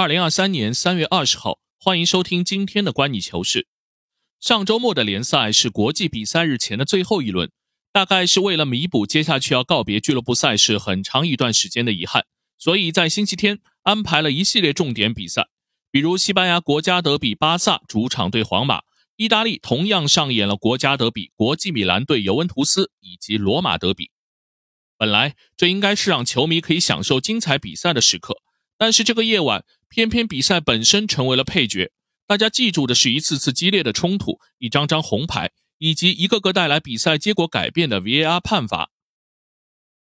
二零二三年三月二十号，欢迎收听今天的观你球事。上周末的联赛是国际比赛日前的最后一轮，大概是为了弥补接下去要告别俱乐部赛事很长一段时间的遗憾，所以在星期天安排了一系列重点比赛，比如西班牙国家德比，巴萨主场对皇马；意大利同样上演了国家德比，国际米兰对尤文图斯，以及罗马德比。本来这应该是让球迷可以享受精彩比赛的时刻。但是这个夜晚，偏偏比赛本身成为了配角。大家记住的是一次次激烈的冲突，一张张红牌，以及一个个带来比赛结果改变的 VAR 判罚。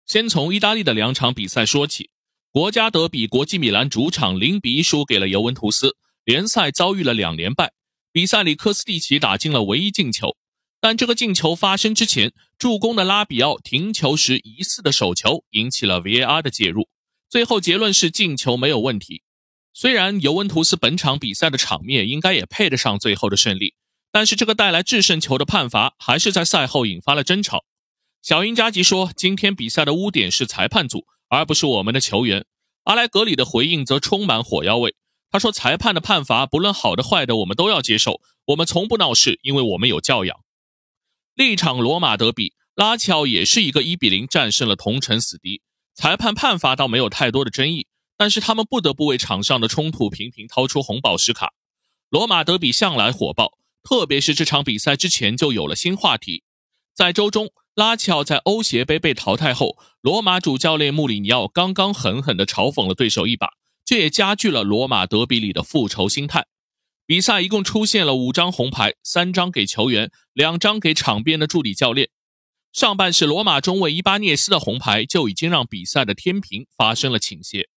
先从意大利的两场比赛说起。国家德比，国际米兰主场零比一输给了尤文图斯，联赛遭遇了两连败。比赛里，科斯蒂奇打进了唯一进球，但这个进球发生之前，助攻的拉比奥停球时疑似的手球引起了 VAR 的介入。最后结论是进球没有问题。虽然尤文图斯本场比赛的场面应该也配得上最后的胜利，但是这个带来制胜球的判罚还是在赛后引发了争吵。小因扎吉说：“今天比赛的污点是裁判组，而不是我们的球员。”阿莱格里的回应则充满火药味。他说：“裁判的判罚不论好的坏的，我们都要接受。我们从不闹事，因为我们有教养。”另一场罗马德比，拉齐奥也是一个一比零战胜了同城死敌。裁判判罚倒没有太多的争议，但是他们不得不为场上的冲突频频掏出红宝石卡。罗马德比向来火爆，特别是这场比赛之前就有了新话题。在周中，拉齐奥在欧协杯被淘汰后，罗马主教练穆里尼奥刚刚狠狠地嘲讽了对手一把，这也加剧了罗马德比里的复仇心态。比赛一共出现了五张红牌，三张给球员，两张给场边的助理教练。上半时，罗马中卫伊巴涅斯的红牌就已经让比赛的天平发生了倾斜。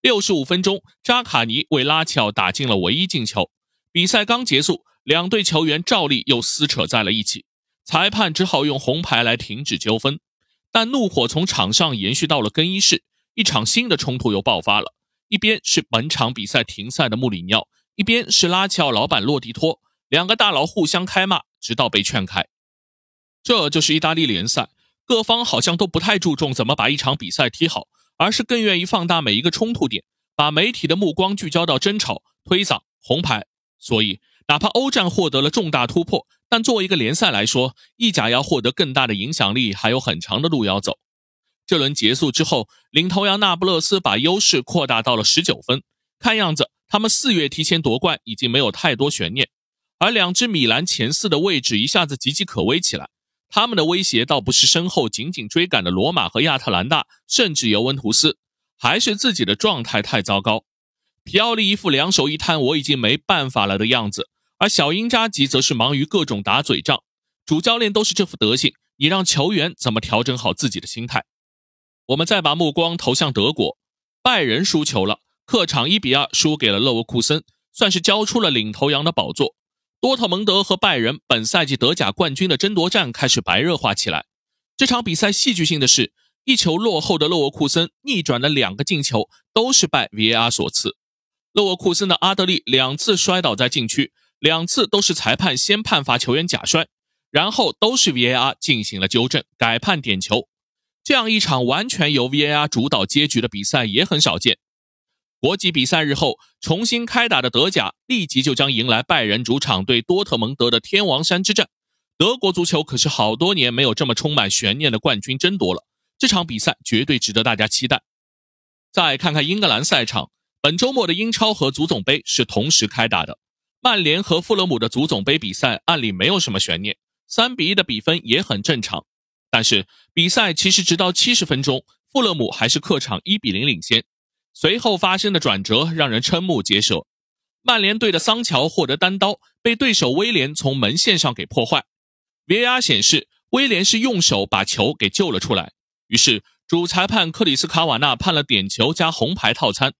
六十五分钟，扎卡尼为拉齐奥打进了唯一进球。比赛刚结束，两队球员照例又撕扯在了一起，裁判只好用红牌来停止纠纷。但怒火从场上延续到了更衣室，一场新的冲突又爆发了。一边是本场比赛停赛的穆里尼奥，一边是拉齐奥老板洛迪托，两个大佬互相开骂，直到被劝开。这就是意大利联赛，各方好像都不太注重怎么把一场比赛踢好，而是更愿意放大每一个冲突点，把媒体的目光聚焦到争吵、推搡、红牌。所以，哪怕欧战获得了重大突破，但作为一个联赛来说，意甲要获得更大的影响力还有很长的路要走。这轮结束之后，领头羊那不勒斯把优势扩大到了十九分，看样子他们四月提前夺冠已经没有太多悬念，而两支米兰前四的位置一下子岌岌可危起来。他们的威胁倒不是身后紧紧追赶的罗马和亚特兰大，甚至尤文图斯，还是自己的状态太糟糕。皮奥利一副两手一摊，我已经没办法了的样子，而小因扎吉则是忙于各种打嘴仗。主教练都是这副德行，你让球员怎么调整好自己的心态？我们再把目光投向德国，拜仁输球了，客场一比二输给了勒沃库森，算是交出了领头羊的宝座。多特蒙德和拜仁本赛季德甲冠军的争夺战开始白热化起来。这场比赛戏剧性的是，一球落后的勒沃库森逆转的两个进球都是拜 VAR 所赐。勒沃库森的阿德利两次摔倒在禁区，两次都是裁判先判罚球员假摔，然后都是 VAR 进行了纠正，改判点球。这样一场完全由 VAR 主导结局的比赛也很少见。国际比赛日后重新开打的德甲，立即就将迎来拜仁主场对多特蒙德的天王山之战。德国足球可是好多年没有这么充满悬念的冠军争夺了，这场比赛绝对值得大家期待。再看看英格兰赛场，本周末的英超和足总杯是同时开打的。曼联和富勒姆的足总杯比赛按理没有什么悬念，三比一的比分也很正常。但是比赛其实直到七十分钟，富勒姆还是客场一比零领先。随后发生的转折让人瞠目结舌。曼联队的桑乔获得单刀，被对手威廉从门线上给破坏。VAR 显示，威廉是用手把球给救了出来。于是主裁判克里斯卡瓦纳判了点球加红牌套餐。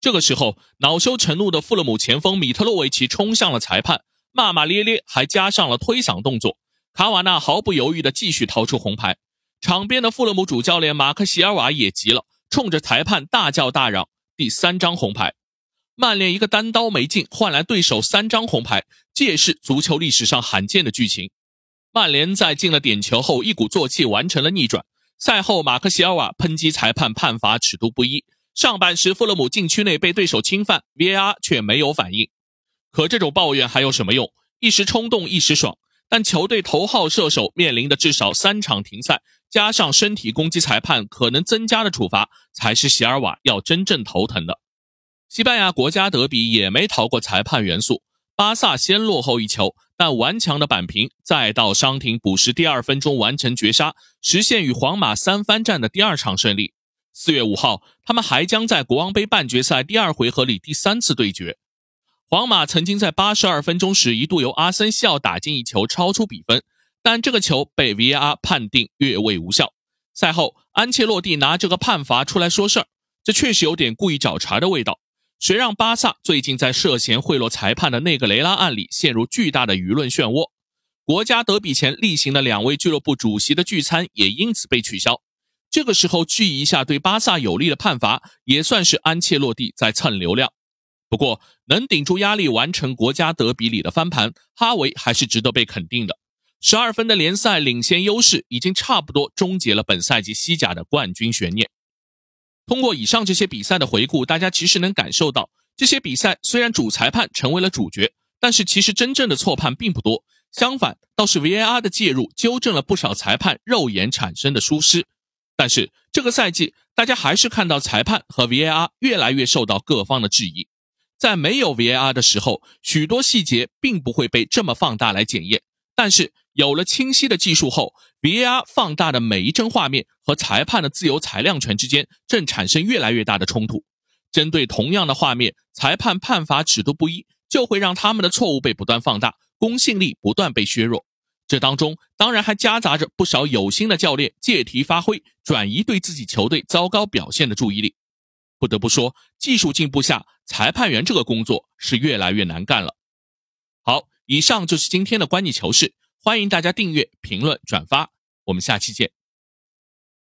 这个时候，恼羞成怒的富勒姆前锋米特洛维奇冲向了裁判，骂骂咧咧，还加上了推搡动作。卡瓦纳毫不犹豫地继续掏出红牌。场边的富勒姆主教练马克席尔瓦也急了。冲着裁判大叫大嚷，第三张红牌，曼联一个单刀没进，换来对手三张红牌，这也是足球历史上罕见的剧情。曼联在进了点球后，一鼓作气完成了逆转。赛后，马克西尔瓦抨击裁判判罚尺度不一，上半时富勒姆禁区内被对手侵犯，VAR 却没有反应。可这种抱怨还有什么用？一时冲动一时爽，但球队头号射手面临的至少三场停赛，加上身体攻击裁判可能增加的处罚，才是席尔瓦要真正头疼的。西班牙国家德比也没逃过裁判元素，巴萨先落后一球，但顽强的扳平，再到伤停补时第二分钟完成绝杀，实现与皇马三番战的第二场胜利。四月五号，他们还将在国王杯半决赛第二回合里第三次对决。皇马曾经在八十二分钟时一度由阿森西奥打进一球，超出比分，但这个球被 VAR 判定越位无效。赛后，安切洛蒂拿这个判罚出来说事儿，这确实有点故意找茬的味道。谁让巴萨最近在涉嫌贿赂裁判的内格雷拉案里陷入巨大的舆论漩涡？国家德比前例行的两位俱乐部主席的聚餐也因此被取消。这个时候聚一下对巴萨有利的判罚，也算是安切洛蒂在蹭流量。不过，能顶住压力完成国家德比里的翻盘，哈维还是值得被肯定的。十二分的联赛领先优势已经差不多终结了本赛季西甲的冠军悬念。通过以上这些比赛的回顾，大家其实能感受到，这些比赛虽然主裁判成为了主角，但是其实真正的错判并不多。相反，倒是 VAR 的介入纠正了不少裁判肉眼产生的疏失。但是这个赛季，大家还是看到裁判和 VAR 越来越受到各方的质疑。在没有 VAR 的时候，许多细节并不会被这么放大来检验。但是有了清晰的技术后，VR 放大的每一帧画面和裁判的自由裁量权之间正产生越来越大的冲突。针对同样的画面，裁判判罚尺度不一，就会让他们的错误被不断放大，公信力不断被削弱。这当中当然还夹杂着不少有心的教练借题发挥，转移对自己球队糟糕表现的注意力。不得不说，技术进步下，裁判员这个工作是越来越难干了。好，以上就是今天的观你球事，欢迎大家订阅、评论、转发，我们下期见。